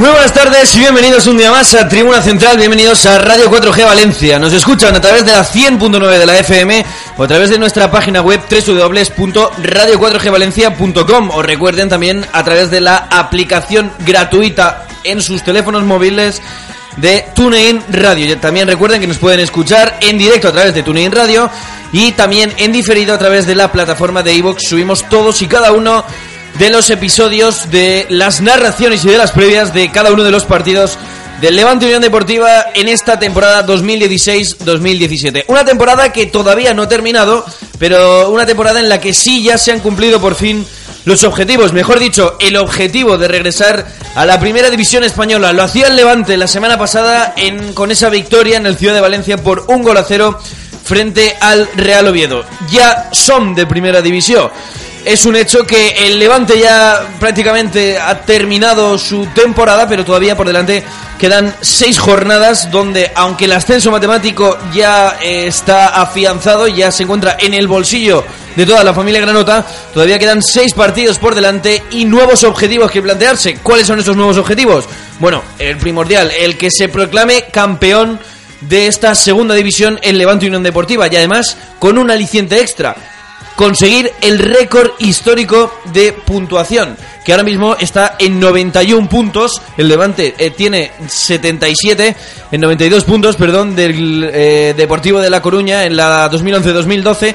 Muy buenas tardes y bienvenidos un día más a Tribuna Central, bienvenidos a Radio 4G Valencia. Nos escuchan a través de la 100.9 de la FM o a través de nuestra página web www.radio4gvalencia.com o recuerden también a través de la aplicación gratuita en sus teléfonos móviles de TuneIn Radio. También recuerden que nos pueden escuchar en directo a través de TuneIn Radio y también en diferido a través de la plataforma de iVoox. Subimos todos y cada uno de los episodios de las narraciones y de las previas de cada uno de los partidos del Levante Unión Deportiva en esta temporada 2016-2017. Una temporada que todavía no ha terminado, pero una temporada en la que sí ya se han cumplido por fin los objetivos, mejor dicho, el objetivo de regresar a la primera división española. Lo hacía el Levante la semana pasada en, con esa victoria en el Ciudad de Valencia por un gol a cero frente al Real Oviedo. Ya son de primera división. Es un hecho que el Levante ya prácticamente ha terminado su temporada, pero todavía por delante quedan seis jornadas donde, aunque el ascenso matemático ya eh, está afianzado, ya se encuentra en el bolsillo de toda la familia Granota, todavía quedan seis partidos por delante y nuevos objetivos que plantearse. ¿Cuáles son estos nuevos objetivos? Bueno, el primordial, el que se proclame campeón de esta segunda división el Levante Unión Deportiva y además con un aliciente extra conseguir el récord histórico de puntuación, que ahora mismo está en 91 puntos. El Levante eh, tiene 77, en 92 puntos, perdón, del eh, Deportivo de La Coruña en la 2011-2012.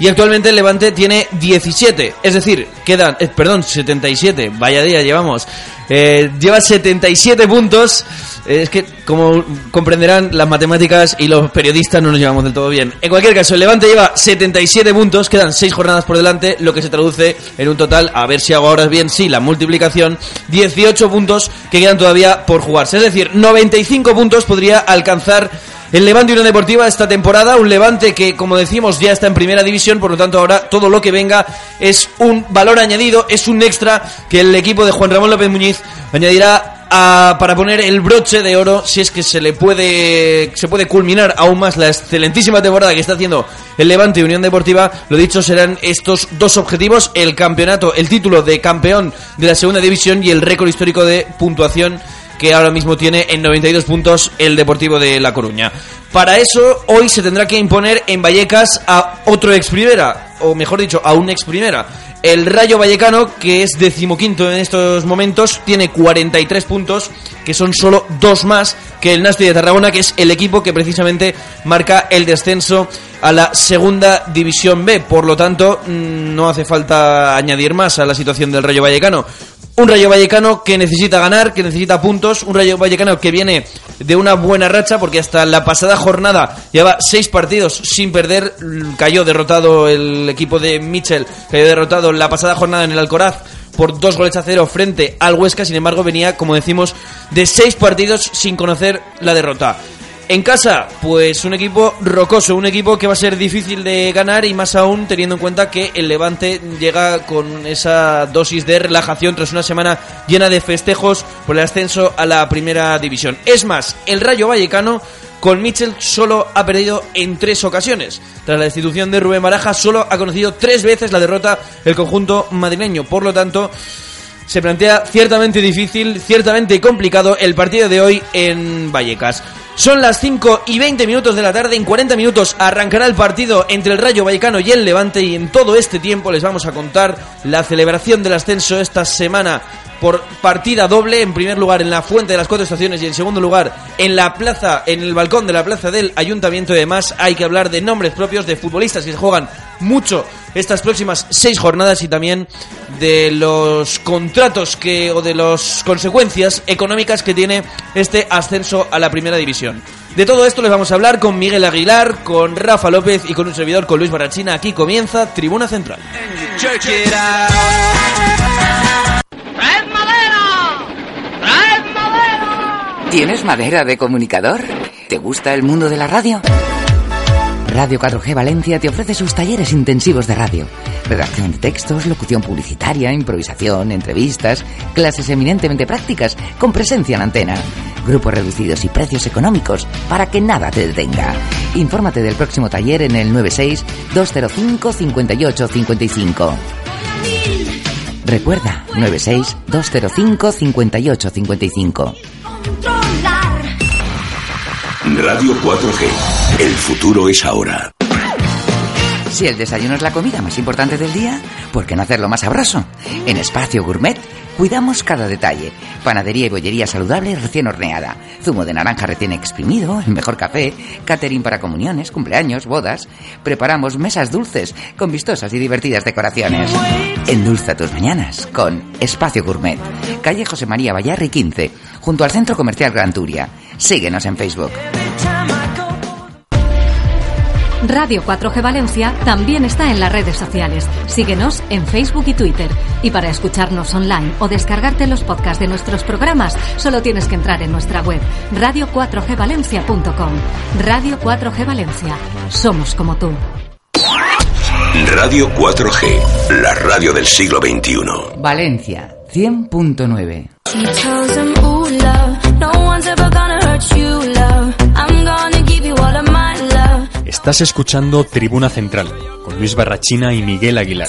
Y actualmente el Levante tiene 17, es decir, quedan, eh, perdón, 77, vaya día llevamos. Eh, lleva 77 puntos. Eh, es que, como comprenderán, las matemáticas y los periodistas no nos llevamos del todo bien. En cualquier caso, el Levante lleva 77 puntos, quedan 6 jornadas por delante, lo que se traduce en un total, a ver si hago ahora bien, sí, la multiplicación, 18 puntos que quedan todavía por jugarse. Es decir, 95 puntos podría alcanzar el Levante Unión Deportiva esta temporada, un Levante que, como decimos, ya está en primera división, por lo tanto ahora todo lo que venga es un valor añadido, es un extra que el equipo de Juan Ramón López Muñiz añadirá a- para poner el broche de oro si es que se le puede se puede culminar aún más la excelentísima temporada que está haciendo el Levante Unión Deportiva. Lo dicho serán estos dos objetivos, el campeonato, el título de campeón de la segunda división y el récord histórico de puntuación que ahora mismo tiene en 92 puntos el Deportivo de La Coruña. Para eso, hoy se tendrá que imponer en Vallecas a otro ex primera, o mejor dicho, a un ex primera. El Rayo Vallecano, que es decimoquinto en estos momentos, tiene 43 puntos, que son solo dos más que el Nasti de Tarragona, que es el equipo que precisamente marca el descenso a la segunda división B. Por lo tanto, mm, no hace falta añadir más a la situación del Rayo Vallecano. Un Rayo Vallecano que necesita ganar, que necesita puntos. Un Rayo Vallecano que viene de una buena racha porque hasta la pasada jornada lleva seis partidos sin perder. Cayó derrotado el equipo de Mitchell, cayó derrotado la pasada jornada en el Alcoraz por dos goles a cero frente al Huesca. Sin embargo, venía, como decimos, de seis partidos sin conocer la derrota. En casa, pues un equipo rocoso, un equipo que va a ser difícil de ganar y más aún teniendo en cuenta que el Levante llega con esa dosis de relajación tras una semana llena de festejos por el ascenso a la primera división. Es más, el Rayo Vallecano con Mitchell solo ha perdido en tres ocasiones. Tras la destitución de Rubén Baraja, solo ha conocido tres veces la derrota el conjunto madrileño. Por lo tanto, se plantea ciertamente difícil, ciertamente complicado el partido de hoy en Vallecas. Son las 5 y 20 minutos de la tarde. En 40 minutos arrancará el partido entre el Rayo Vallecano y el Levante. Y en todo este tiempo les vamos a contar la celebración del ascenso esta semana por partida doble. En primer lugar en la Fuente de las Cuatro Estaciones y en segundo lugar en la plaza, en el balcón de la plaza del Ayuntamiento. Y además hay que hablar de nombres propios de futbolistas que se juegan mucho estas próximas seis jornadas y también de los contratos que o de las consecuencias económicas que tiene este ascenso a la primera división. De todo esto les vamos a hablar con Miguel Aguilar, con Rafa López y con un servidor con Luis Barrachina. Aquí comienza Tribuna Central. ¿Tienes madera de comunicador? ¿Te gusta el mundo de la radio? Radio 4G Valencia te ofrece sus talleres intensivos de radio. Redacción de textos, locución publicitaria, improvisación, entrevistas, clases eminentemente prácticas con presencia en antena. Grupos reducidos y precios económicos para que nada te detenga. Infórmate del próximo taller en el 96 205 58 55. Recuerda, 96 205 58 55. Radio 4G. El futuro es ahora. Si el desayuno es la comida más importante del día, ¿por qué no hacerlo más sabroso? En Espacio Gourmet cuidamos cada detalle. Panadería y bollería saludable recién horneada. Zumo de naranja recién exprimido, el mejor café, catering para comuniones, cumpleaños, bodas. Preparamos mesas dulces con vistosas y divertidas decoraciones. Endulza tus mañanas con Espacio Gourmet. Calle José María Vallarri 15, junto al Centro Comercial Gran Turia. Síguenos en Facebook. Radio 4G Valencia también está en las redes sociales. Síguenos en Facebook y Twitter. Y para escucharnos online o descargarte los podcasts de nuestros programas, solo tienes que entrar en nuestra web radio4gvalencia.com. Radio 4G Valencia. Somos como tú. Radio 4G. La radio del siglo XXI. Valencia 100.9. Estás escuchando Tribuna Central con Luis Barrachina y Miguel Aguilar.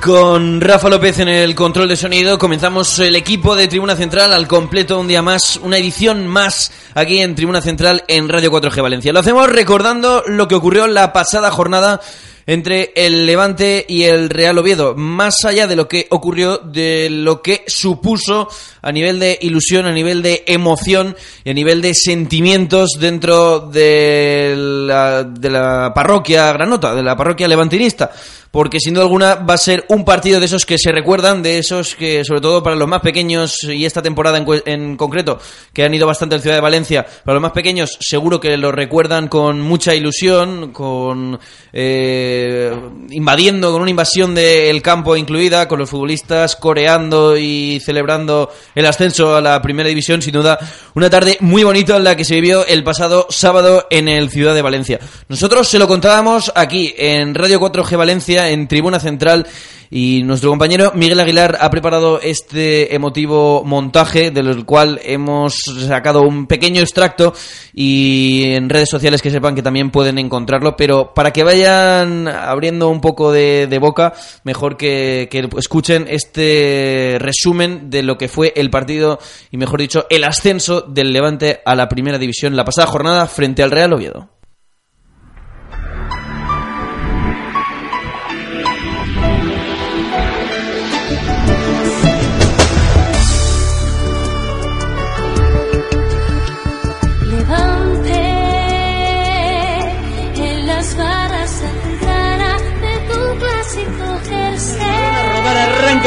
Con Rafa López en el control de sonido. Comenzamos el equipo de Tribuna Central al completo un día más, una edición más aquí en Tribuna Central en Radio 4G Valencia. Lo hacemos recordando lo que ocurrió la pasada jornada entre el Levante y el Real Oviedo, más allá de lo que ocurrió, de lo que supuso a nivel de ilusión, a nivel de emoción y a nivel de sentimientos dentro de la, de la parroquia granota, de la parroquia levantinista porque sin duda alguna va a ser un partido de esos que se recuerdan, de esos que, sobre todo para los más pequeños, y esta temporada en, en concreto, que han ido bastante a Ciudad de Valencia, para los más pequeños seguro que lo recuerdan con mucha ilusión, con eh, invadiendo, con una invasión del campo incluida, con los futbolistas coreando y celebrando el ascenso a la primera división, sin duda una tarde muy bonita en la que se vivió el pasado sábado en el Ciudad de Valencia. Nosotros se lo contábamos aquí en Radio 4G Valencia, en Tribuna Central, y nuestro compañero Miguel Aguilar ha preparado este emotivo montaje, del cual hemos sacado un pequeño extracto y en redes sociales que sepan que también pueden encontrarlo, pero para que vayan abriendo un poco de, de boca, mejor que, que escuchen este resumen de lo que fue el partido y mejor dicho, el ascenso del Levante a la primera división la pasada jornada frente al Real Oviedo.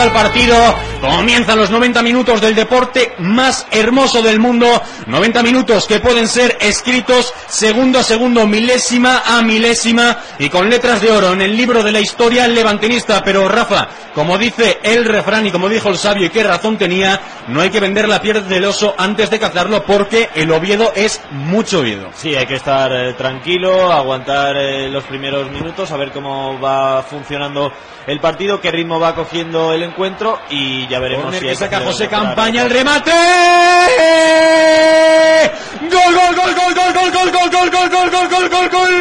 El partido Comienzan los 90 minutos del deporte más hermoso del mundo. 90 minutos que pueden ser escritos segundo a segundo, milésima a milésima y con letras de oro en el libro de la historia levantinista. Pero Rafa, como dice el refrán y como dijo el sabio y qué razón tenía, no hay que vender la piel del oso antes de cazarlo porque el Oviedo es mucho Oviedo. Sí, hay que estar eh, tranquilo, aguantar eh, los primeros minutos, a ver cómo va funcionando el partido, qué ritmo va cogiendo el encuentro y ya veremos Corner si que saca José Campaña, el remate. Gol, gol, gol, gol, gol, gol, gol, gol, gol, gol, gol, gol, gol, gol, gol.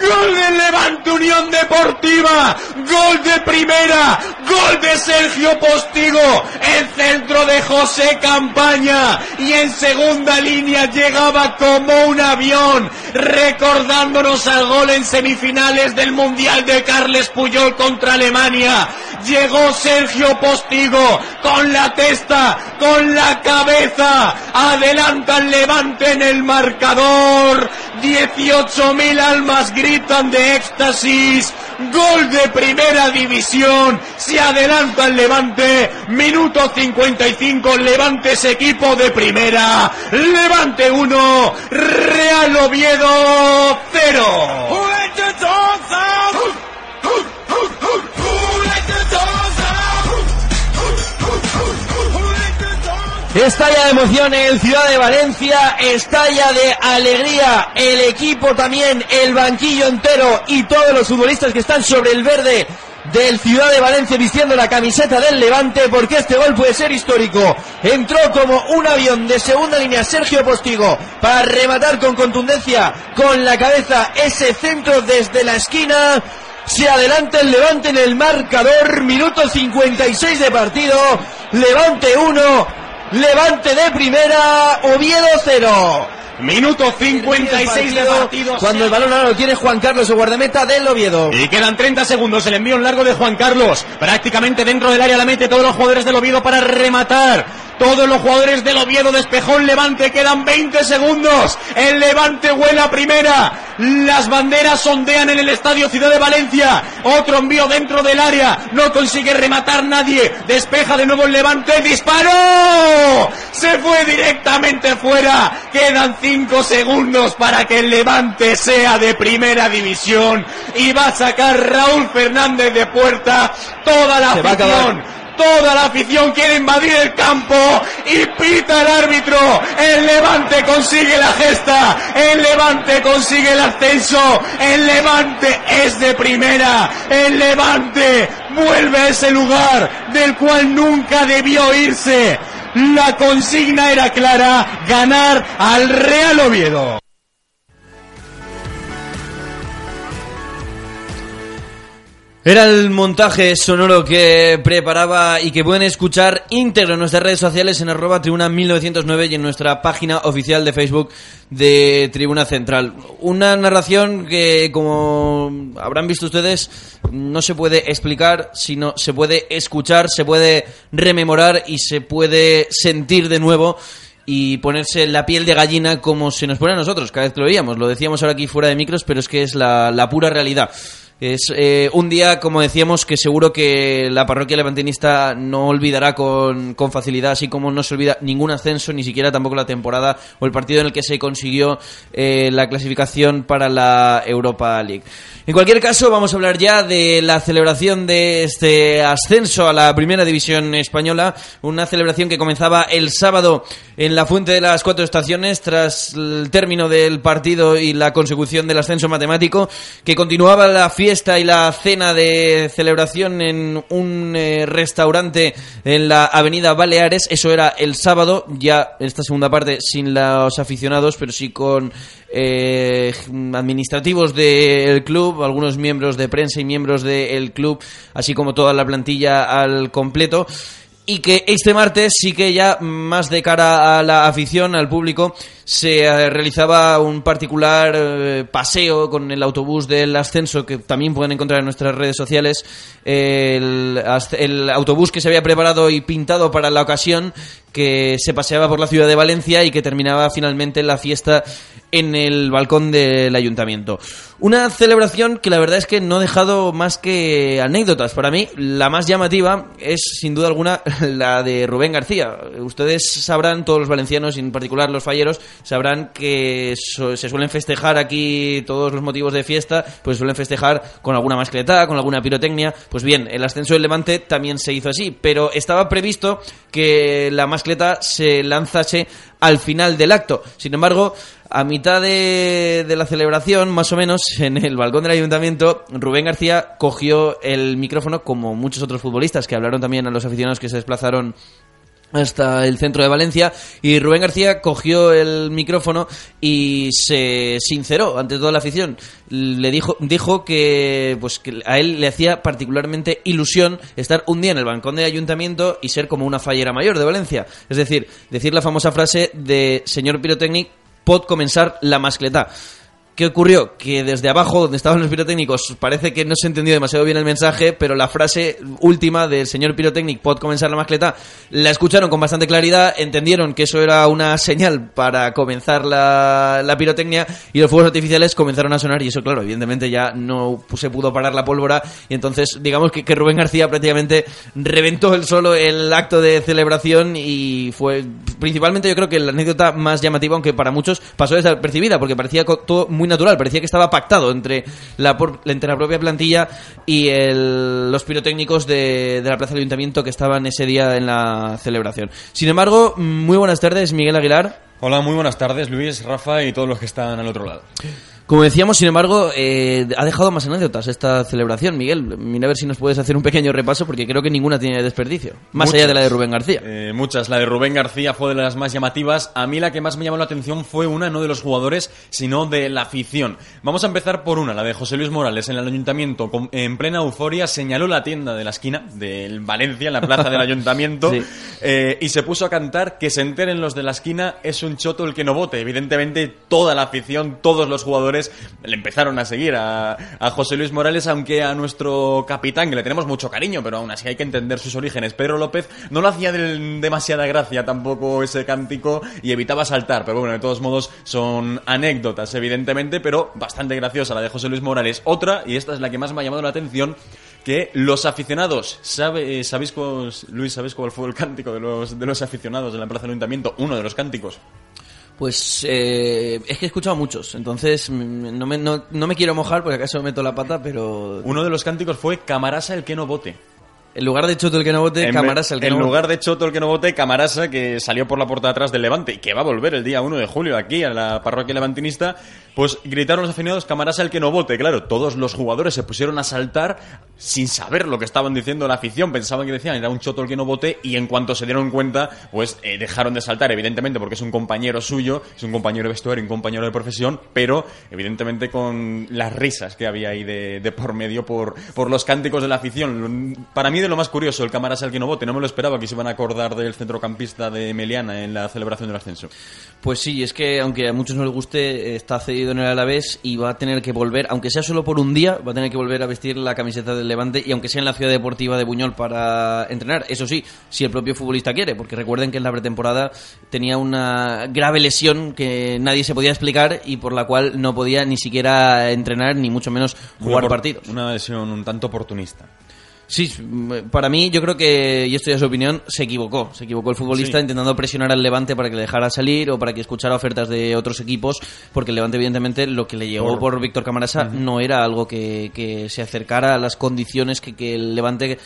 Gol del Levante Unión Deportiva, gol de primera, gol de Sergio Postigo, el centro de José Campaña y en segunda línea llegaba como un avión, recordándonos al gol en semifinales del Mundial de Carles Puyol contra Alemania. Llegó Sergio Postigo con la testa, con la cabeza, adelanta el Levante en el marcador. 18.000 almas gritan de éxtasis. Gol de primera división. Se adelanta el Levante. Minuto 55. Levante es equipo de primera. Levante 1. Real Oviedo 0. Estalla de emoción en el Ciudad de Valencia, estalla de alegría el equipo también, el banquillo entero y todos los futbolistas que están sobre el verde del Ciudad de Valencia vistiendo la camiseta del Levante porque este gol puede ser histórico. Entró como un avión de segunda línea Sergio Postigo para rematar con contundencia con la cabeza ese centro desde la esquina. Se adelanta el Levante en el marcador, minuto 56 de partido, Levante 1, Levante de primera, Oviedo 0. Minuto 56 de partido. Cuando el balón ahora lo tiene Juan Carlos, el guardameta del Oviedo. Y quedan 30 segundos. El envío en largo de Juan Carlos. Prácticamente dentro del área la mete todos los jugadores del Oviedo para rematar. Todos los jugadores del Oviedo despejó el Levante. Quedan 20 segundos. El Levante vuela a primera. Las banderas sondean en el estadio Ciudad de Valencia. Otro envío dentro del área. No consigue rematar nadie. Despeja de nuevo el Levante. ¡Disparó! Se fue directamente fuera. Quedan 5 segundos para que el Levante sea de primera división. Y va a sacar Raúl Fernández de puerta. Toda la afición. Toda la afición quiere invadir el campo y pita el árbitro. El Levante consigue la gesta. El Levante consigue el ascenso. El Levante es de primera. El Levante vuelve a ese lugar del cual nunca debió irse. La consigna era clara, ganar al Real Oviedo. Era el montaje sonoro que preparaba y que pueden escuchar íntegro en nuestras redes sociales en arroba tribuna 1909 y en nuestra página oficial de Facebook de Tribuna Central. Una narración que, como habrán visto ustedes, no se puede explicar, sino se puede escuchar, se puede rememorar y se puede sentir de nuevo y ponerse la piel de gallina como se nos pone a nosotros cada vez que lo veíamos. Lo decíamos ahora aquí fuera de micros, pero es que es la, la pura realidad. Es eh, un día, como decíamos, que seguro que la parroquia levantinista no olvidará con, con facilidad, así como no se olvida ningún ascenso, ni siquiera tampoco la temporada o el partido en el que se consiguió eh, la clasificación para la Europa League. En cualquier caso, vamos a hablar ya de la celebración de este ascenso a la primera división española, una celebración que comenzaba el sábado en la Fuente de las Cuatro Estaciones tras el término del partido y la consecución del ascenso matemático, que continuaba la fiesta y la cena de celebración en un eh, restaurante en la Avenida Baleares, eso era el sábado, ya esta segunda parte sin los aficionados, pero sí con eh, administrativos del club, algunos miembros de prensa y miembros del club, así como toda la plantilla al completo. Y que este martes sí que ya más de cara a la afición, al público, se eh, realizaba un particular eh, paseo con el autobús del ascenso que también pueden encontrar en nuestras redes sociales. El, autobús que se había preparado y pintado para la ocasión que se paseaba por la ciudad de Valencia y que terminaba finalmente la fiesta en el balcón del ayuntamiento. Una celebración que la verdad es que no ha dejado más que anécdotas. Para mí, la más llamativa es sin duda alguna la de Rubén García. Ustedes sabrán, todos los valencianos y en particular los falleros, sabrán que se suelen festejar aquí todos los motivos de fiesta, pues suelen festejar con alguna mascleta, con alguna pirotecnia. Pues bien, el ascenso del Levante también se hizo así, pero estaba previsto que la mascleta se lanzase al final del acto. Sin embargo, a mitad de, de la celebración, más o menos, en el balcón del ayuntamiento, Rubén García cogió el micrófono, como muchos otros futbolistas que hablaron también a los aficionados que se desplazaron hasta el centro de Valencia y Rubén García cogió el micrófono y se sinceró ante toda la afición. Le dijo dijo que pues que a él le hacía particularmente ilusión estar un día en el balcón del ayuntamiento y ser como una fallera mayor de Valencia. Es decir decir la famosa frase de señor pirotécnic pot comenzar la mascleta ¿Qué ocurrió? Que desde abajo, donde estaban los pirotécnicos, parece que no se entendió demasiado bien el mensaje, pero la frase última del señor pirotécnic, pod comenzar la mascleta, la escucharon con bastante claridad, entendieron que eso era una señal para comenzar la, la pirotecnia y los fuegos artificiales comenzaron a sonar y eso, claro, evidentemente ya no se pudo parar la pólvora y entonces digamos que, que Rubén García prácticamente reventó el solo el acto de celebración y fue principalmente yo creo que la anécdota más llamativa, aunque para muchos pasó desapercibida, porque parecía todo muy natural, parecía que estaba pactado entre la, entre la propia plantilla y el- los pirotécnicos de, de la Plaza del Ayuntamiento que estaban ese día en la celebración. Sin embargo, muy buenas tardes, Miguel Aguilar. Hola, muy buenas tardes, Luis, Rafa y todos los que están al otro lado. Como decíamos, sin embargo, eh, ha dejado más anécdotas esta celebración. Miguel, mira a ver si nos puedes hacer un pequeño repaso, porque creo que ninguna tiene desperdicio. Más Muchas. allá de la de Rubén García. Eh, muchas. La de Rubén García fue de las más llamativas. A mí la que más me llamó la atención fue una, no de los jugadores, sino de la afición. Vamos a empezar por una, la de José Luis Morales en el ayuntamiento. con- en plena euforia señaló la tienda de la esquina del Valencia, en la plaza del ayuntamiento, Sí. eh, y se puso a cantar que se enteren los de la esquina, es un choto el que no vote. Evidentemente, toda la afición, todos los jugadores le empezaron a seguir a, José Luis Morales, aunque a nuestro capitán, que le tenemos mucho cariño, pero aún así hay que entender sus orígenes. Pedro López no lo hacía de demasiada gracia tampoco ese cántico y evitaba saltar, pero bueno, de todos modos son anécdotas, evidentemente, pero bastante graciosa la de José Luis Morales. Otra, y esta es la que más me ha llamado la atención, que los aficionados, sabe, eh, ¿sabéis cuál, Luis, ¿sabéis cuál fue el cántico de los, de los aficionados en la Plaza del Ayuntamiento? Uno de los cánticos. Pues eh, es que he escuchado muchos, entonces mm, no me, no, me quiero mojar porque acaso meto la pata, pero Uno de los cánticos fue Camarasa el que no vote. En lugar de Choto el que no vote, En, Camarasa el que en no vote. lugar de Choto el que no vote, Camarasa que salió por la puerta de atrás del Levante y que va a volver el día 1 de julio aquí a la parroquia levantinista, pues gritaron los aficionados Camarasa el que no vote. Claro, todos los jugadores se pusieron a saltar sin saber lo que estaban diciendo la afición. Pensaban que decían era un Choto el que no vote y en cuanto se dieron cuenta, pues eh, dejaron de saltar, evidentemente porque es un compañero suyo, es un compañero de vestuario, un compañero de profesión, pero evidentemente con las risas que había ahí de, de por medio por, por los cánticos de la afición. Para mí lo más curioso, el Camarasa el que no vote, no me lo esperaba que se iban a acordar del centrocampista de Meliana en la celebración del ascenso. Pues sí, es que aunque a muchos no les guste, está cedido en el Alavés y va a tener que volver, aunque sea solo por un día, va a tener que volver a vestir la camiseta del Levante y aunque sea en la ciudad deportiva de Buñol para entrenar. Eso sí, si el propio futbolista quiere, porque recuerden que en la pretemporada tenía una grave lesión que nadie se podía explicar y por la cual no podía ni siquiera entrenar ni mucho menos jugar Una por- partidos. Una lesión un tanto oportunista. Sí, para mí yo creo que, y esto ya es su opinión, se equivocó. Se equivocó el futbolista Sí. intentando presionar al Levante para que le dejara salir o para que escuchara ofertas de otros equipos, porque el Levante evidentemente lo que le llegó Por- por, Víctor Camarasa no era algo que, que se acercara a las condiciones que, que el Levante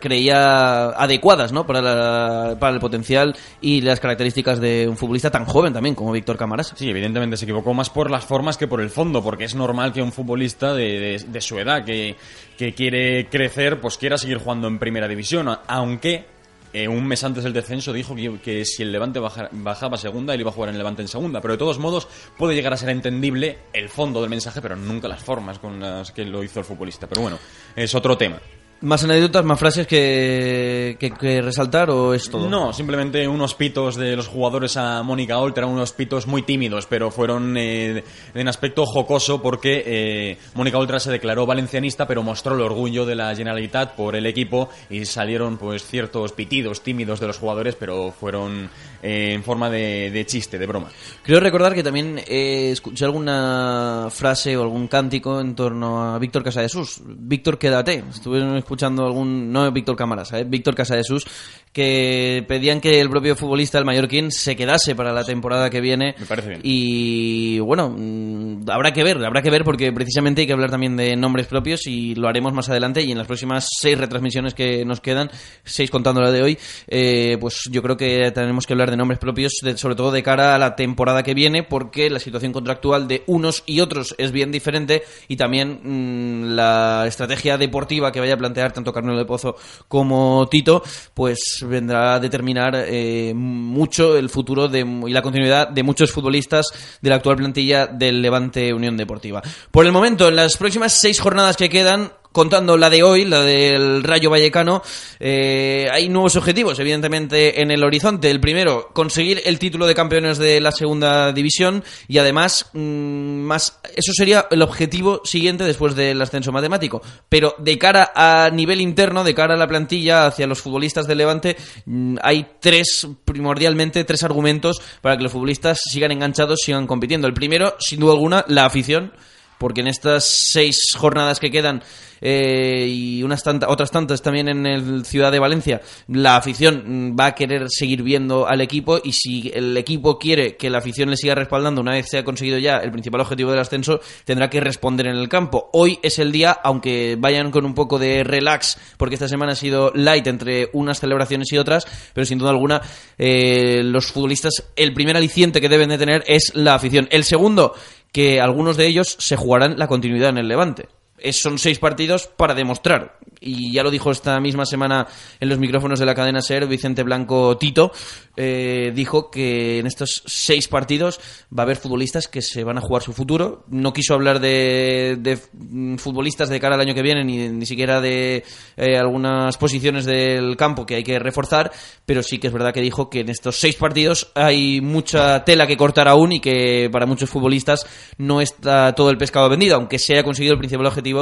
creía adecuadas ¿no? para, la- para el potencial y las características de un futbolista tan joven también como Víctor Camarasa. Sí, evidentemente se equivocó más por las formas que por el fondo, porque es normal que un futbolista de, de- de su edad que, que quiere crecer, pues quiera seguir jugando en primera división, aunque eh, un mes antes del descenso dijo que, si el Levante baja- bajaba a segunda, él iba a jugar en Levante en segunda, pero de todos modos puede llegar a ser entendible el fondo del mensaje, pero nunca las formas con las que lo hizo el futbolista. Pero bueno, es otro tema. ¿Más anécdotas, más frases que, que, que resaltar o es todo? No, simplemente unos pitos de los jugadores a Mónica Oltra, eran unos pitos muy tímidos, pero fueron eh, en aspecto jocoso porque eh, Mónica Oltra se declaró valencianista, pero mostró el orgullo de la Generalitat por el equipo y salieron pues ciertos pitidos tímidos de los jugadores, pero fueron eh, en forma de, de chiste, de broma. Creo recordar que también eh, escuché alguna frase o algún cántico en torno a Víctor Casadesus. Víctor, quédate. Estuve escuchando algún... No Víctor Cámaras, ¿eh? Víctor Casadesus, que pedían que el propio futbolista, el mallorquín, se quedase para la temporada que viene. Me parece bien. Y bueno, mm, habrá que ver, habrá que ver porque precisamente hay que hablar también de nombres propios y lo haremos más adelante y en las próximas seis retransmisiones que nos quedan, seis contando la de hoy, eh, pues yo creo que tenemos que hablar de nombres propios, de- sobre todo de cara a la temporada que viene porque la situación contractual de unos y otros es bien diferente y también mm, la estrategia deportiva que vaya a plantear tanto Carmelo de Pozo como Tito, pues vendrá a determinar eh, mucho el futuro de, y la continuidad de muchos futbolistas de la actual plantilla del Levante Unión Deportiva. Por el momento, en las próximas seis jornadas que quedan, contando la de hoy, la del Rayo Vallecano, eh, hay nuevos objetivos, evidentemente, en el horizonte. El primero, conseguir el título de campeones de la segunda división y además, mm, más, eso sería el objetivo siguiente después del ascenso matemático. Pero de cara a nivel interno, de cara a la plantilla, hacia los futbolistas del Levante, mm, hay tres, primordialmente, tres argumentos para que los futbolistas sigan enganchados, sigan compitiendo. El primero, sin duda alguna, la afición porque en estas seis jornadas que quedan eh, y unas tanta- otras tantas también en el Ciudad de Valencia, la afición mm, va a querer seguir viendo al equipo y si el equipo quiere que la afición le siga respaldando una vez se ha conseguido ya el principal objetivo del ascenso, tendrá que responder en el campo. Hoy es el día, aunque vayan con un poco de relax, porque esta semana ha sido light entre unas celebraciones y otras, pero sin duda alguna eh, los futbolistas, el primer aliciente que deben de tener es la afición. El segundo, que algunos de ellos se jugarán la continuidad en el Levante. Son seis partidos para demostrar. Y ya lo dijo esta misma semana en los micrófonos de la cadena SER Vicente Blanco Tito. eh, dijo que en estos seis partidos va a haber futbolistas que se van a jugar su futuro. No quiso hablar de, de, mm, futbolistas de cara al año que viene, ni, ni siquiera de eh, algunas posiciones del campo que hay que reforzar. Pero sí que es verdad que dijo que en estos seis partidos hay mucha tela que cortar aún y que para muchos futbolistas no está todo el pescado vendido, aunque se haya conseguido el principal objetivo,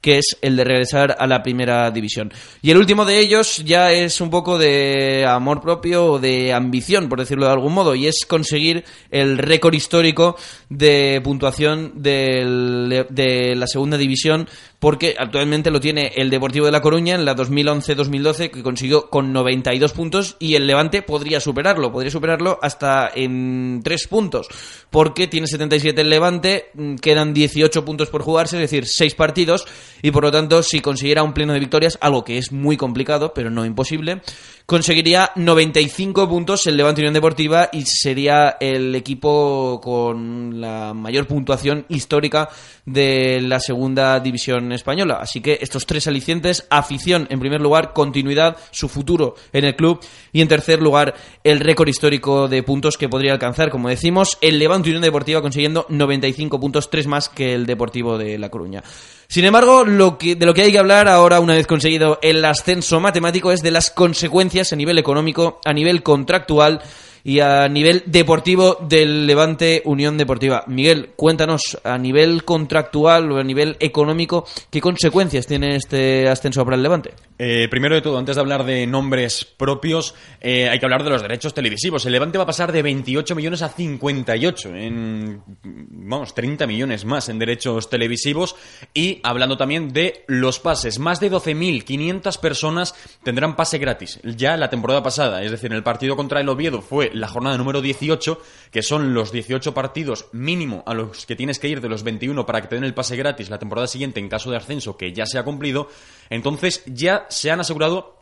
que es el de regresar a la primera división. Y el último de ellos ya es un poco de amor propio o de ambición, por decirlo de algún modo, y es conseguir el récord histórico de puntuación de la segunda división, porque actualmente lo tiene el Deportivo de La Coruña en la 2011-2012, que consiguió con 92 puntos, y el Levante podría superarlo, podría superarlo hasta en 3 puntos, porque tiene 77 el Levante, mm, quedan 18 puntos por jugarse, es decir, 6 partidos, y por lo tanto, si consiguiera un pleno de victorias, algo que es muy complicado, pero no imposible, conseguiría 95 puntos el Levante Unión Deportiva y sería el equipo con la mayor puntuación histórica de la segunda división española. Así que estos tres alicientes, afición en primer lugar, continuidad, su futuro en el club y en tercer lugar el récord histórico de puntos que podría alcanzar, como decimos, el Levante Unión Deportiva consiguiendo 95 puntos, tres más que el Deportivo de La Coruña. Sin embargo, lo que, de lo que hay que hablar ahora, una vez conseguido el ascenso matemático, es de las consecuencias a nivel económico, a nivel contractual y a nivel deportivo del Levante Unión Deportiva. Miguel, cuéntanos, a nivel contractual o a nivel económico, ¿qué consecuencias tiene este ascenso para el Levante? Eh, primero de todo, antes de hablar de nombres propios, eh, hay que hablar de los derechos televisivos. El Levante va a pasar de 28 millones a 58, en, vamos, 30 millones más en derechos televisivos. Y hablando también de los pases, más de 12.500 personas tendrán pase gratis ya la temporada pasada. Es decir, el partido contra el Oviedo fue la jornada número 18, que son los 18 partidos mínimo a los que tienes que ir de los 21 para que te den el pase gratis la temporada siguiente en caso de ascenso, que ya se ha cumplido. Entonces ya se han asegurado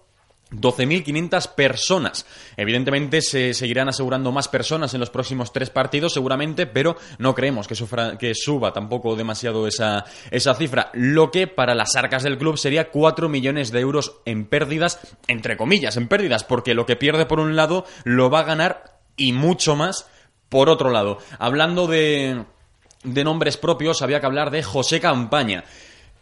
12.500 personas. Evidentemente se seguirán asegurando más personas en los próximos tres partidos, seguramente, pero no creemos que, sufra- que suba tampoco demasiado esa, esa cifra. Lo que para las arcas del club sería 4 millones de euros en pérdidas, entre comillas, en pérdidas, porque lo que pierde por un lado lo va a ganar y mucho más por otro lado. Hablando de, de nombres propios, había que hablar de José Campaña.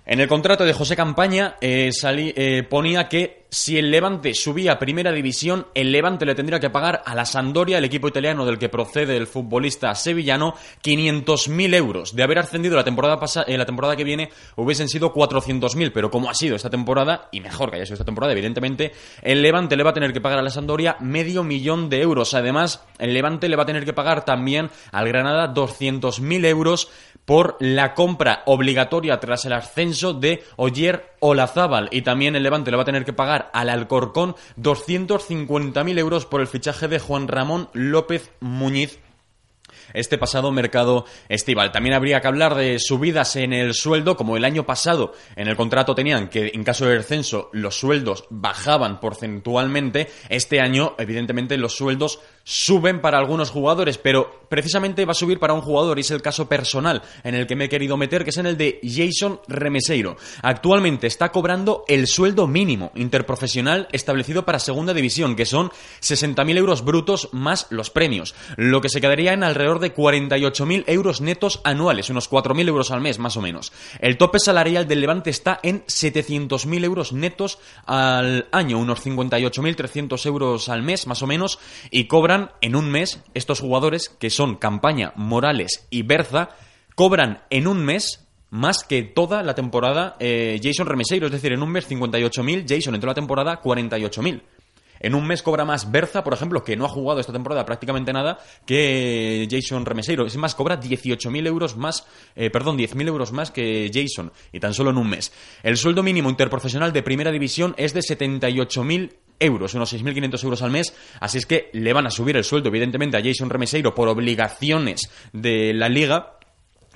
En el contrato de José Campaña eh, eh, ponía que si el Levante subía a primera división, el Levante le tendría que pagar a la Sampdoria, el equipo italiano del que procede el futbolista sevillano, 500.000 euros. De haber ascendido la temporada eh, la temporada que viene hubiesen sido 400.000, pero como ha sido esta temporada, y mejor que haya sido esta temporada, evidentemente, el Levante le va a tener que pagar a la Sampdoria medio millón de euros. Además, el Levante le va a tener que pagar también al Granada 200.000 euros por la compra obligatoria tras el ascenso de Oyer Olazábal. Y también el Levante le va a tener que pagar al Alcorcón 250.000 euros por el fichaje de Juan Ramón López Muñiz este pasado mercado estival. También habría que hablar de subidas en el sueldo, como el año pasado en el contrato tenían que en caso de descenso los sueldos bajaban porcentualmente, este año evidentemente los sueldos suben para algunos jugadores, pero precisamente va a subir para un jugador y es el caso personal en el que me he querido meter, que es en el de Jason Remeseiro. Actualmente está cobrando el sueldo mínimo interprofesional establecido para segunda división, que son 60.000 euros brutos más los premios, lo que se quedaría en alrededor de 48.000 euros netos anuales, unos 4.000 euros al mes más o menos. El tope salarial del Levante está en 700.000 euros netos al año, unos 58.300 euros al mes más o menos, y en un mes estos jugadores, que son Campaña, Morales y Berza, cobran en un mes más que toda la temporada eh, Jason Remeseiro, es decir, en un mes 58.000, Jason en toda la temporada 48.000. En un mes cobra más Berza, por ejemplo, que no ha jugado esta temporada prácticamente nada, que Jason Remeseiro. Es más, cobra 18.000 euros más, eh, perdón, 10.000 euros más que Jason, y tan solo en un mes. El sueldo mínimo interprofesional de primera división es de 78.000 euros, unos 6.500 euros al mes, así es que le van a subir el sueldo, evidentemente, a Jason Remeseiro por obligaciones de la liga,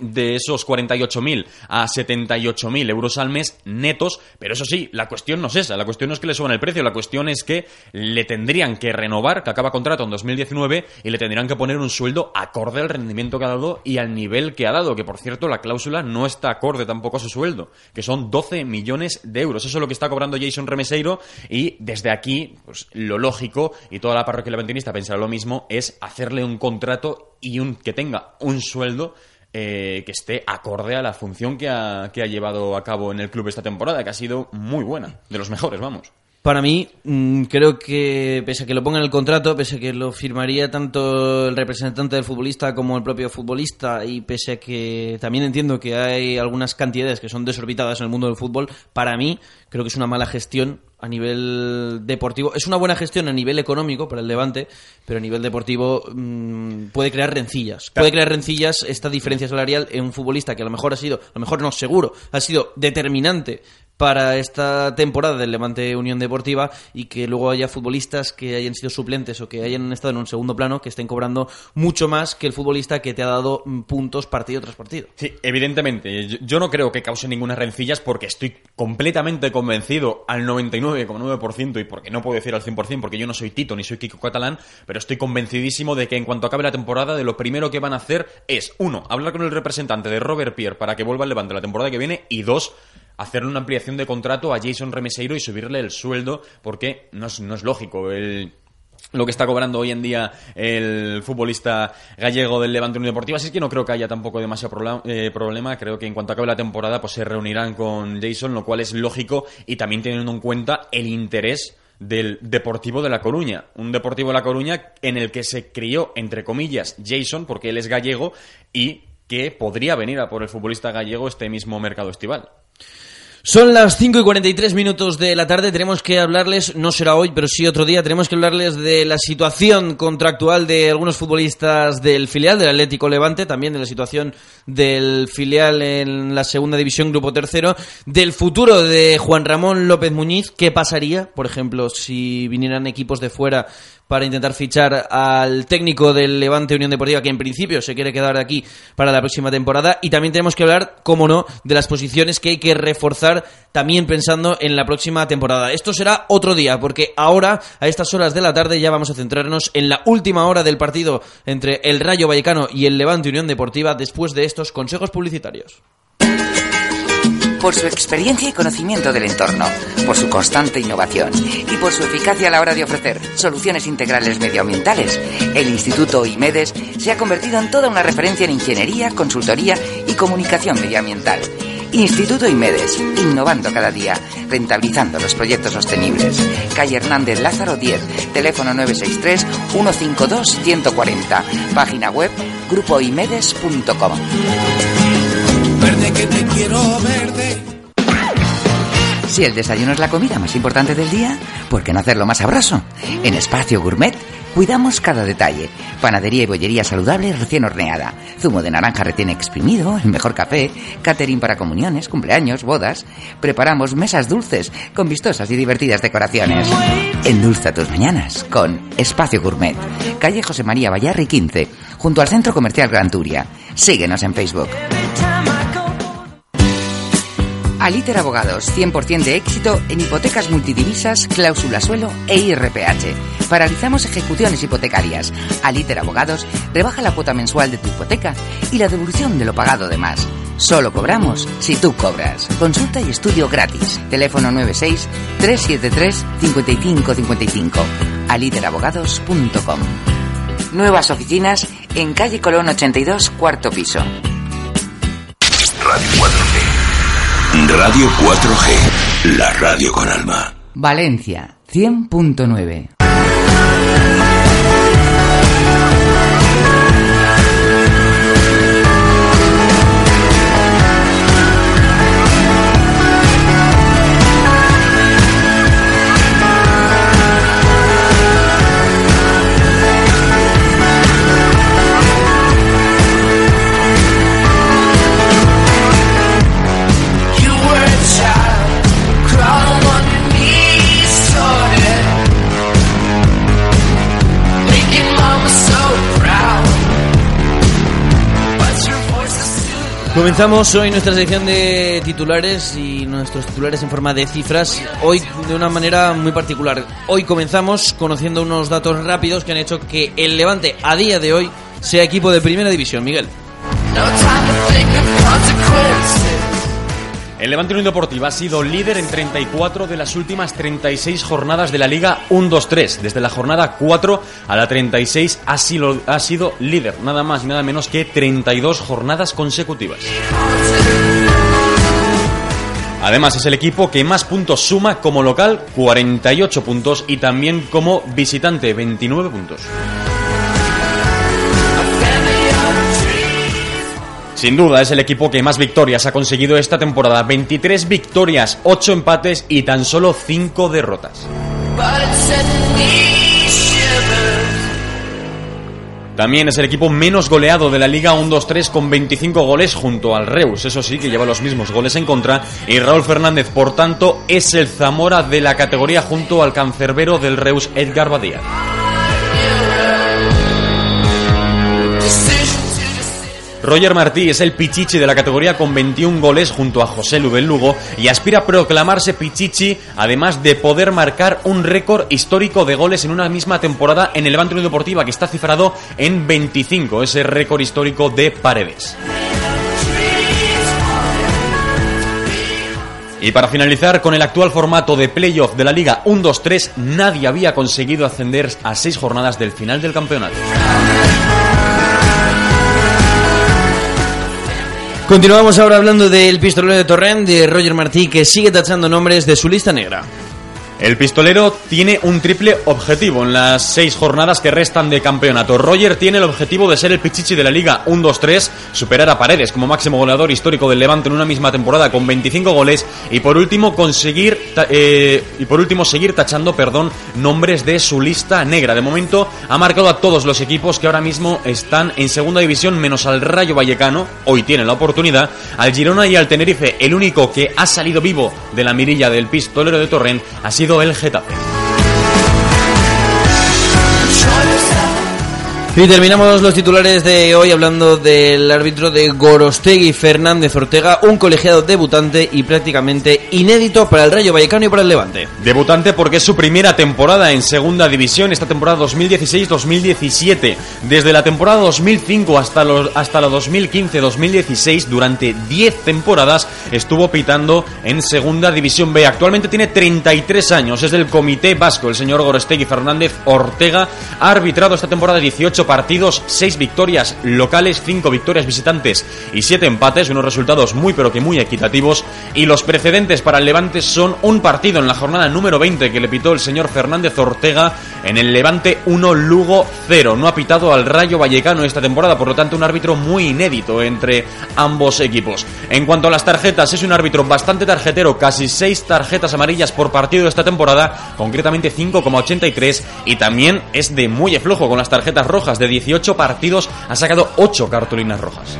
de esos 48.000 a 78.000 euros al mes netos, pero eso sí, la cuestión no es esa, la cuestión no es que le suban el precio, la cuestión es que le tendrían que renovar, que acaba contrato en 2019, y le tendrían que poner un sueldo acorde al rendimiento que ha dado y al nivel que ha dado, que por cierto la cláusula no está acorde tampoco a su sueldo, que son 12 millones de euros, eso es lo que está cobrando Jason Remeseiro, y desde aquí, pues lo lógico, y toda la parroquia levantinista pensará lo mismo, es hacerle un contrato y un que tenga un sueldo eh, que esté acorde a la función que ha, que ha llevado a cabo en el club esta temporada, que ha sido muy buena, de los mejores, vamos. Para mí, mm, creo que pese a que lo ponga en el contrato, pese a que lo firmaría tanto el representante del futbolista como el propio futbolista, y pese a que también entiendo que hay algunas cantidades que son desorbitadas en el mundo del fútbol, para mí creo que es una mala gestión a nivel deportivo. Es una buena gestión a nivel económico para el Levante, pero a nivel deportivo mm, puede crear rencillas. Puede crear rencillas esta diferencia salarial en un futbolista que a lo mejor ha sido, a lo mejor no, seguro, ha sido determinante para esta temporada del Levante Unión Deportiva y que luego haya futbolistas que hayan sido suplentes o que hayan estado en un segundo plano que estén cobrando mucho más que el futbolista que te ha dado mm, puntos partido tras partido. Sí, evidentemente. Yo, no creo que cause ninguna rencillas porque estoy completamente convencido al 99,9% y porque no puedo decir al 100% porque yo no soy Tito ni soy Kiko Catalán, pero estoy convencidísimo de que en cuanto acabe la temporada de lo primero que van a hacer es, uno, hablar con el representante de Robert Pierre para que vuelva al Levante la temporada que viene y dos, hacerle una ampliación de contrato a Jason Remeseiro y subirle el sueldo porque no es, lógico. Lo que está cobrando hoy en día el futbolista gallego del Levante Unión Deportiva. Así que no creo que haya tampoco demasiado eh, problema. Creo que en cuanto acabe la temporada, pues se reunirán con Jason, lo cual es lógico y también teniendo en cuenta el interés del Deportivo de La Coruña. Un Deportivo de La Coruña en el que se crió, entre comillas, Jason, porque él es gallego y que podría venir a por el futbolista gallego este mismo mercado estival. Son las 5 y 43 minutos de la tarde. Tenemos que hablarles, no será hoy, pero sí otro día, tenemos que hablarles de la situación contractual de algunos futbolistas del filial del Atlético Levante, también de la situación del filial en la segunda división, grupo tercero, del futuro de Juan Ramón López Muñiz. ¿Qué pasaría, por ejemplo, si vinieran equipos de fuera para intentar fichar al técnico del Levante Unión Deportiva, que en principio se quiere quedar aquí para la próxima temporada. Y también tenemos que hablar, como no, de las posiciones que hay que reforzar también pensando en la próxima temporada. Esto será otro día, porque ahora, a estas horas de la tarde, ya vamos a centrarnos en la última hora del partido entre el Rayo Vallecano y el Levante Unión Deportiva después de estos consejos publicitarios. Por su experiencia y conocimiento del entorno, por su constante innovación y por su eficacia a la hora de ofrecer soluciones integrales medioambientales, el Instituto IMEDES se ha convertido en toda una referencia en ingeniería, consultoría y comunicación medioambiental. Instituto Imedes, innovando cada día, rentabilizando los proyectos sostenibles. Calle Hernández Lázaro 10, teléfono 963 152 140, página web grupoimedes.com. Si el desayuno es la comida más importante del día, ¿por qué no hacerlo más sabroso? En Espacio Gourmet cuidamos cada detalle. Panadería y bollería saludable recién horneada. Zumo de naranja recién exprimido, el mejor café, catering para comuniones, cumpleaños, bodas. Preparamos mesas dulces con vistosas y divertidas decoraciones. Endulza tus mañanas con Espacio Gourmet. Calle José María Vallarri 15, junto al Centro Comercial Gran Turia. Síguenos en Facebook. Aliter Abogados, 100% de éxito en hipotecas multidivisas, cláusula suelo e IRPH. Paralizamos ejecuciones hipotecarias. Aliter Abogados rebaja la cuota mensual de tu hipoteca y la devolución de lo pagado de más. Solo cobramos si tú cobras. Consulta y estudio gratis. Teléfono 96 373 5555. aliterabogados.com. Nuevas oficinas en calle Colón 82, cuarto piso. Radio 4G. Radio 4G. La radio con alma. Valencia, 100.9. Comenzamos hoy nuestra sección de titulares y nuestros titulares en forma de cifras. Hoy de una manera muy particular. Hoy comenzamos conociendo unos datos rápidos que han hecho que el Levante a día de hoy sea equipo de primera división. Miguel. El Levante Unión Deportiva ha sido líder en 34 de las últimas 36 jornadas de la Liga 1-2-3. Desde la jornada 4 a la 36 ha sido, ha sido líder, nada más y nada menos que 32 jornadas consecutivas. Además es el equipo que más puntos suma como local, 48 puntos, y también como visitante, 29 puntos. Sin duda es el equipo que más victorias ha conseguido esta temporada. 23 victorias, 8 empates y tan solo 5 derrotas. También es el equipo menos goleado de la Liga 1-2-3 con 25 goles junto al Reus. Eso sí, que lleva los mismos goles en contra. Y Raúl Fernández, por tanto, es el Zamora de la categoría junto al cancerbero del Reus Edgar Badía. Roger Martí es el Pichichi de la categoría con 21 goles junto a José Lubel Lugo y aspira a proclamarse Pichichi, además de poder marcar un récord histórico de goles en una misma temporada en el Unión Deportiva, que está cifrado en 25, ese récord histórico de Paredes. Y para finalizar, con el actual formato de playoff de la Liga 1-2-3, nadie había conseguido ascender a seis jornadas del final del campeonato. Continuamos ahora hablando del pistolero de Torrent, de Roger Martí, que sigue tachando nombres de su lista negra. El pistolero tiene un triple objetivo en las seis jornadas que restan de campeonato. Roger tiene el objetivo de ser el pichichi de la liga 1-2-3, superar a Paredes como máximo goleador histórico del Levante en una misma temporada con 25 goles y por último conseguir eh, y por último seguir tachando, perdón, nombres de su lista negra. De momento ha marcado a todos los equipos que ahora mismo están en segunda división menos al Rayo Vallecano, hoy tienen la oportunidad, al Girona y al Tenerife. El único que ha salido vivo de la mirilla del pistolero de Torrent ha sido el Getafe. Y terminamos los titulares de hoy hablando del árbitro de Gorostegui Fernández Ortega, un colegiado debutante y prácticamente inédito para el Rayo Vallecano y para el Levante. Debutante porque es su primera temporada en segunda división, esta temporada 2016-2017. Desde la temporada 2005 hasta, los, hasta la 2015-2016, durante 10 temporadas, estuvo pitando en segunda división B. Actualmente tiene 33 años, es del Comité Vasco. El señor Gorostegui Fernández Ortega ha arbitrado esta temporada 18 18 partidos, 6 victorias locales, 5 victorias visitantes y 7 empates, unos resultados muy pero que muy equitativos. Y los precedentes para el Levante son un partido en la jornada número 20 que le pitó el señor Fernández Ortega en el Levante 1 Lugo 0. No ha pitado al Rayo Vallecano esta temporada, por lo tanto un árbitro muy inédito entre ambos equipos. En cuanto a las tarjetas, es un árbitro bastante tarjetero, casi 6 tarjetas amarillas por partido esta temporada, concretamente 5,83 y también es de muy flujo con las tarjetas rojas, de 18 partidos ha sacado 8 cartulinas rojas.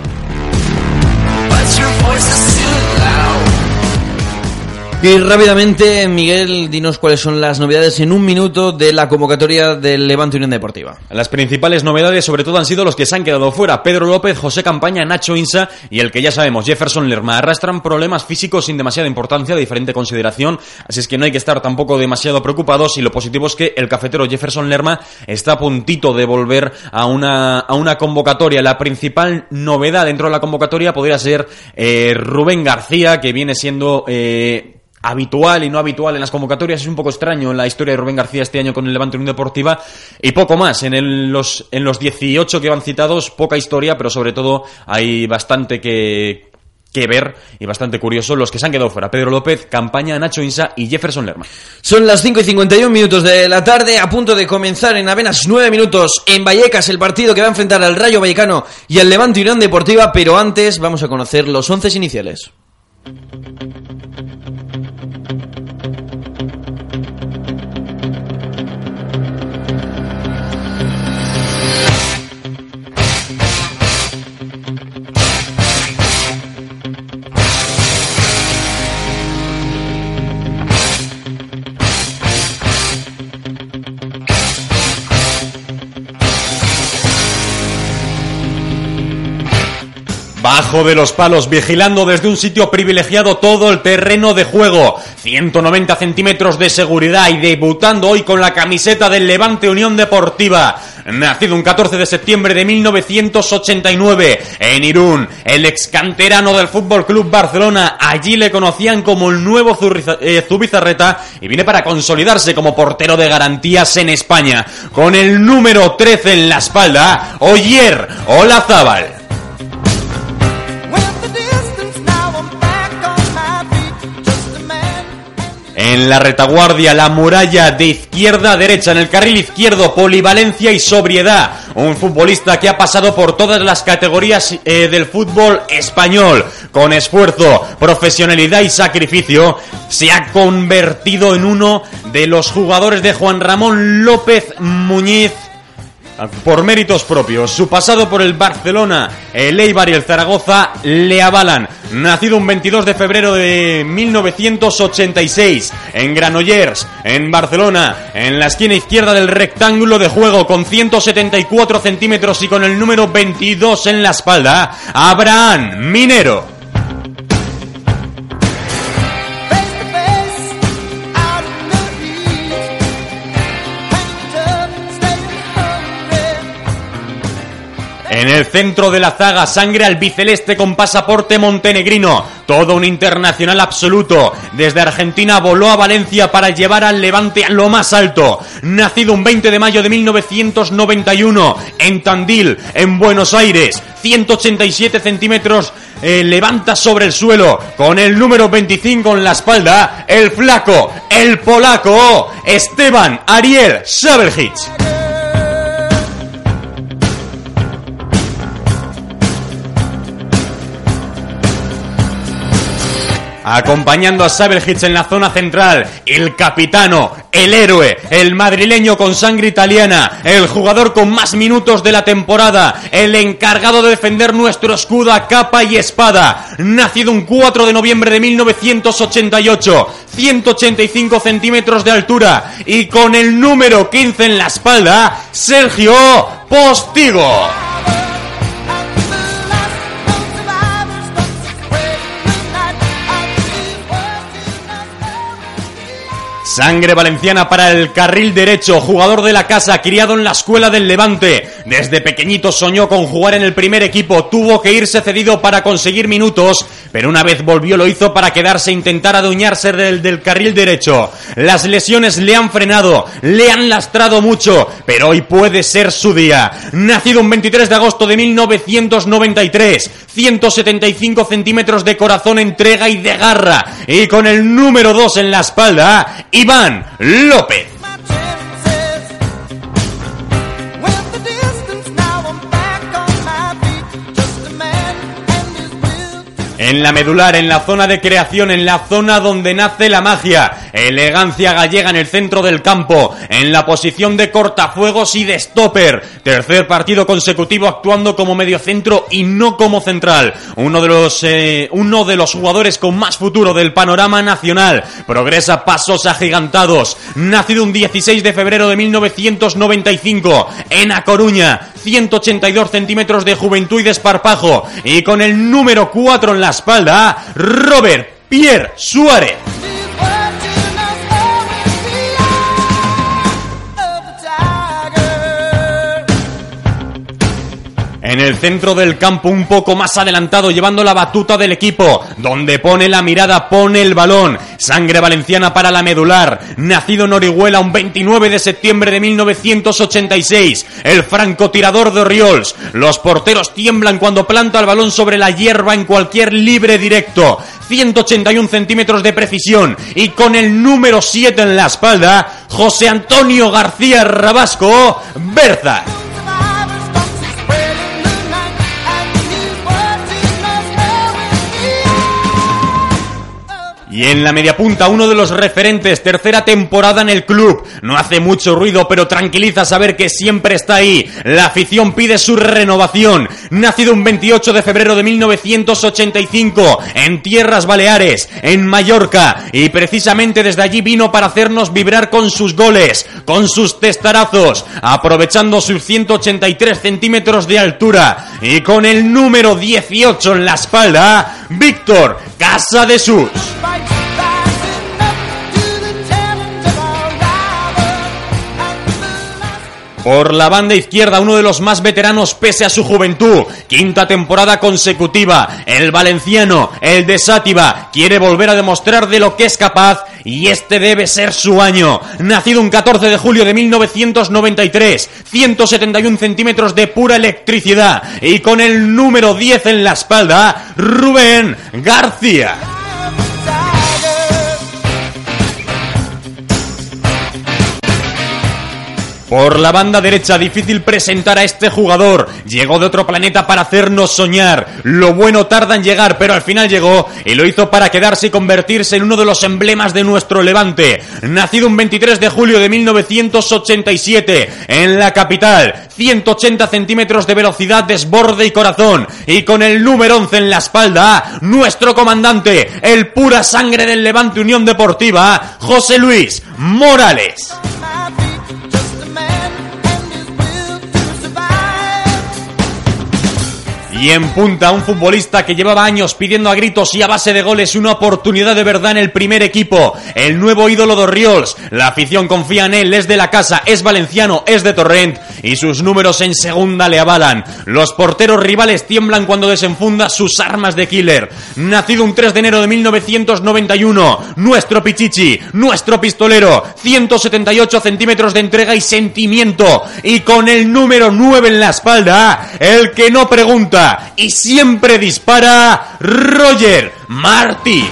Y rápidamente, Miguel, dinos cuáles son las novedades en un minuto de la convocatoria del Levante Unión Deportiva. Las principales novedades sobre todo han sido los que se han quedado fuera. Pedro López, José Campaña, Nacho Insa y el que ya sabemos, Jefferson Lerma. Arrastran problemas físicos sin demasiada importancia, de diferente consideración, así es que no hay que estar tampoco demasiado preocupados y lo positivo es que el cafetero Jefferson Lerma está a puntito de volver a una, a una convocatoria. La principal novedad dentro de la convocatoria podría ser eh, Rubén García, que viene siendo... eh, habitual y no habitual en las convocatorias. Es un poco extraño la historia de Rubén García este año con el Levante Unión Deportiva y poco más. En el- los, en los 18 que van citados, poca historia, pero sobre todo hay bastante que, que ver y bastante curioso los que se han quedado fuera. Pedro López, Campaña, Nacho Insa y Jefferson Lerma. Son las 5 y 51 minutos de la tarde, a punto de comenzar en apenas 9 minutos en Vallecas el partido que va a enfrentar al Rayo Vallecano y al Levante Unión Deportiva, pero antes vamos a conocer los 11 iniciales. Bajo de los palos, vigilando desde un sitio privilegiado todo el terreno de juego. 190 centímetros de seguridad y debutando hoy con la camiseta del Levante Unión Deportiva. Nacido un 14 de septiembre de 1989 en Irún, el ex canterano del Fútbol Club Barcelona. Allí le conocían como el nuevo eh, Zubizarreta y viene para consolidarse como portero de garantías en España. Con el número 13 en la espalda, Oyer Olazábal. En la retaguardia, la muralla de izquierda a derecha, en el carril izquierdo, polivalencia y sobriedad. Un futbolista que ha pasado por todas las categorías eh, del fútbol español. Con esfuerzo, profesionalidad y sacrificio, se ha convertido en uno de los jugadores de Juan Ramón López Muñiz por méritos propios. Su pasado por el Barcelona, el Eibar y el Zaragoza le avalan. Nacido un 22 de febrero de 1986 en Granollers, en Barcelona, en la esquina izquierda del rectángulo de juego con 174 centímetros y con el número 22 en la espalda, Abraham Minero. En el centro de la zaga, sangre albiceleste con pasaporte montenegrino. Todo un internacional absoluto. Desde Argentina voló a Valencia para llevar al Levante a lo más alto. Nacido un 20 de mayo de 1991 en Tandil, en Buenos Aires. 187 centímetros eh, levanta sobre el suelo con el número 25 en la espalda. El flaco, el polaco, Esteban Ariel Sabeljic. Acompañando a Sabeljic en la zona central, el capitano, el héroe, el madrileño con sangre italiana, el jugador con más minutos de la temporada, el encargado de defender nuestro escudo a capa y espada, nacido un 4 de noviembre de 1988, 185 centímetros de altura. Y con el número 15 en la espalda, Sergio Postigo. Sangre valenciana para el carril derecho, jugador de la casa, criado en la escuela del Levante. Desde pequeñito soñó con jugar en el primer equipo, tuvo que irse cedido para conseguir minutos, pero una vez volvió lo hizo para quedarse e intentar adueñarse del, del carril derecho. Las lesiones le han frenado, le han lastrado mucho, pero hoy puede ser su día. Nacido un 23 de agosto de 1993, 175 centímetros de corazón, entrega y de garra, y con el número 2 en la espalda, Iván López. En la medular, en la zona de creación, en la zona donde nace la magia. Elegancia gallega en el centro del campo. En la posición de cortafuegos y de stopper. Tercer partido consecutivo actuando como mediocentro y no como central. Uno de los, eh, uno de los jugadores con más futuro del panorama nacional. Progresa pasos agigantados. Nacido un 16 de febrero de 1995 en A Coruña. 182 centímetros de juventud y desparpajo. Y con el número 4 en la espalda, Robert Pierre Suárez. En el centro del campo, un poco más adelantado, llevando la batuta del equipo, donde pone la mirada, pone el balón. Sangre valenciana para la medular. Nacido en Orihuela un 29 de septiembre de 1986. El francotirador de Oriols. Los porteros tiemblan cuando planta el balón sobre la hierba en cualquier libre directo. 181 centímetros de precisión. Y con el número 7 en la espalda, José Antonio García Rabasco Berza. Y en la media punta, uno de los referentes, tercera temporada en el club. No hace mucho ruido, pero tranquiliza saber que siempre está ahí. La afición pide su renovación. Nacido un 28 de febrero de 1985 en Tierras Baleares, en Mallorca. Y precisamente desde allí vino para hacernos vibrar con sus goles, con sus testarazos, aprovechando sus 183 centímetros de altura. Y con el número 18 en la espalda, Víctor Casa de Sus. Por la banda izquierda, uno de los más veteranos pese a su juventud. Quinta temporada consecutiva. El valenciano, el de Sátiva, quiere volver a demostrar de lo que es capaz y este debe ser su año. Nacido un 14 de julio de 1993, 171 centímetros de pura electricidad y con el número 10 en la espalda, Rubén García. Por la banda derecha, difícil presentar a este jugador. Llegó de otro planeta para hacernos soñar. Lo bueno tarda en llegar, pero al final llegó y lo hizo para quedarse y convertirse en uno de los emblemas de nuestro levante. Nacido un 23 de julio de 1987 en la capital. 180 centímetros de velocidad, desborde y corazón. Y con el número 11 en la espalda, nuestro comandante, el pura sangre del Levante Unión Deportiva, José Luis Morales. Y en punta, un futbolista que llevaba años pidiendo a gritos y a base de goles una oportunidad de verdad en el primer equipo. El nuevo ídolo de Riols. La afición confía en él, es de la casa, es valenciano, es de Torrent. Y sus números en segunda le avalan. Los porteros rivales tiemblan cuando desenfunda sus armas de killer. Nacido un 3 de enero de 1991. Nuestro Pichichi, nuestro pistolero. 178 centímetros de entrega y sentimiento. Y con el número 9 en la espalda, el que no pregunta y siempre dispara Roger Martí.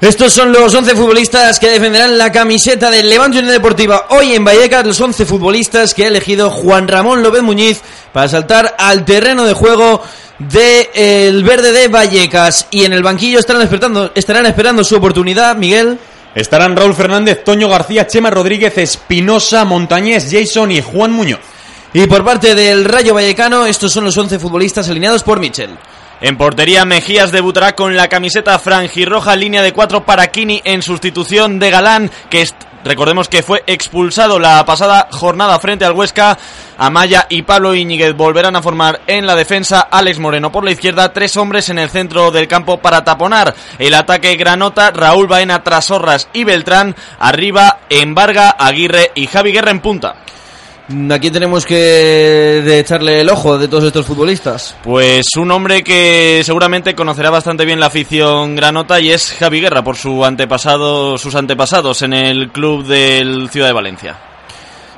Estos son los 11 futbolistas que defenderán la camiseta del Levante Unión Deportiva hoy en Vallecas, los 11 futbolistas que ha elegido Juan Ramón López Muñiz para saltar al terreno de juego de eh, el verde de Vallecas y en el banquillo estarán esperando, estarán esperando su oportunidad, Miguel. Estarán Raúl Fernández, Toño García, Chema Rodríguez, Espinosa, Montañés, Jason y Juan Muñoz. Y por parte del Rayo Vallecano, estos son los 11 futbolistas alineados por Michel. En portería, Mejías debutará con la camiseta franjirroja, línea de cuatro para Kini en sustitución de Galán, que est- recordemos que fue expulsado la pasada jornada frente al Huesca. Amaya y Pablo Íñiguez volverán a formar en la defensa. Alex Moreno por la izquierda, tres hombres en el centro del campo para taponar el ataque Granota, Raúl Baena, Trasorras y Beltrán. Arriba, Embarga, Aguirre y Javi Guerra en punta. ¿A quién tenemos que de echarle el ojo de todos estos futbolistas? Pues un hombre que seguramente conocerá bastante bien la afición granota y es Javi Guerra por su antepasado, sus antepasados en el club del Ciudad de Valencia.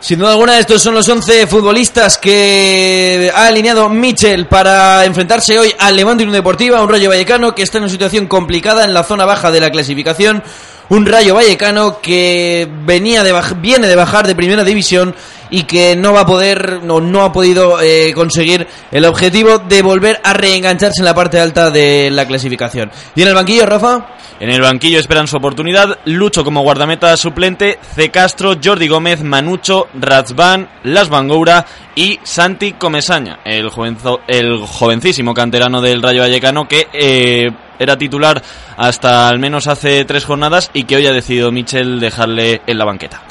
Sin duda alguna, estos son los 11 futbolistas que ha alineado Michel para enfrentarse hoy al Levante Unión Deportiva, un Rayo Vallecano que está en una situación complicada en la zona baja de la clasificación, un Rayo Vallecano que venía de viene de bajar de primera división y que no va a poder, no, no ha podido eh, conseguir el objetivo de volver a reengancharse en la parte alta de la clasificación. ¿Y en el banquillo, Rafa? En el banquillo esperan su oportunidad Lucho como guardameta suplente, C. Castro, Jordi Gómez, Manucho, Razvan, Las Bangoura y Santi Comesaña, el, jovenzo- el jovencísimo canterano del Rayo Vallecano que eh, era titular hasta al menos hace tres jornadas y que hoy ha decidido Michel dejarle en la banqueta.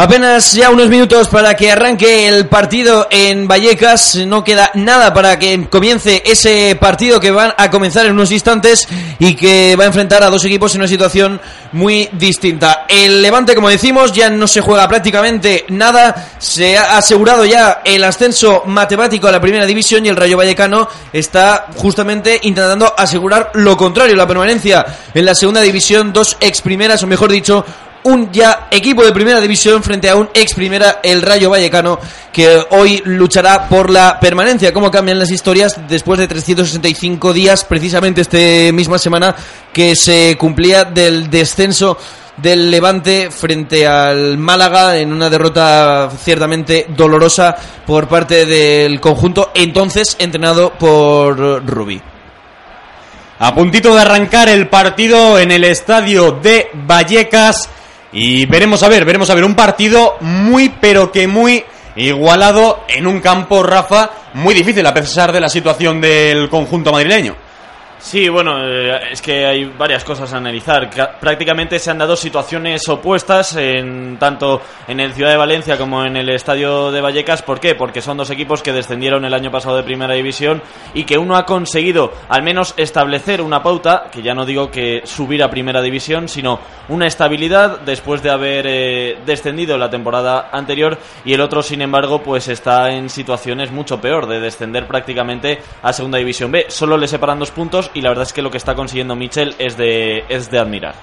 Apenas ya unos minutos para que arranque el partido en Vallecas. No queda nada para que comience ese partido que van a comenzar en unos instantes y que va a enfrentar a dos equipos en una situación muy distinta. El Levante, como decimos, ya no se juega prácticamente nada. Se ha asegurado ya el ascenso matemático a la primera división y el Rayo Vallecano está justamente intentando asegurar lo contrario, la permanencia en la segunda división. Dos ex primeras, o mejor dicho, un ya equipo de primera división frente a un ex primera, el Rayo Vallecano, que hoy luchará por la permanencia. ¿Cómo cambian las historias después de 365 días, precisamente esta misma semana, que se cumplía del descenso del Levante frente al Málaga en una derrota ciertamente dolorosa por parte del conjunto entonces entrenado por Rubí. A puntito de arrancar el partido en el estadio de Vallecas. Y veremos a ver, veremos a ver. Un partido muy, pero que muy igualado en un campo, Rafa, muy difícil a pesar de la situación del conjunto madrileño. Sí, bueno, eh, es que hay varias cosas a analizar. Ca- Prácticamente se han dado situaciones opuestas en tanto en el Ciudad de Valencia como en el Estadio de Vallecas. ¿Por qué? Porque son dos equipos que descendieron el año pasado de Primera División y que uno ha conseguido al menos establecer una pauta, que ya no digo que subir a Primera División, sino una estabilidad después de haber eh, descendido la temporada anterior y el otro, sin embargo, pues está en situaciones mucho peor de descender prácticamente a Segunda División B. Solo le separan dos puntos y la verdad es que lo que está consiguiendo Michel es de, es de admirar.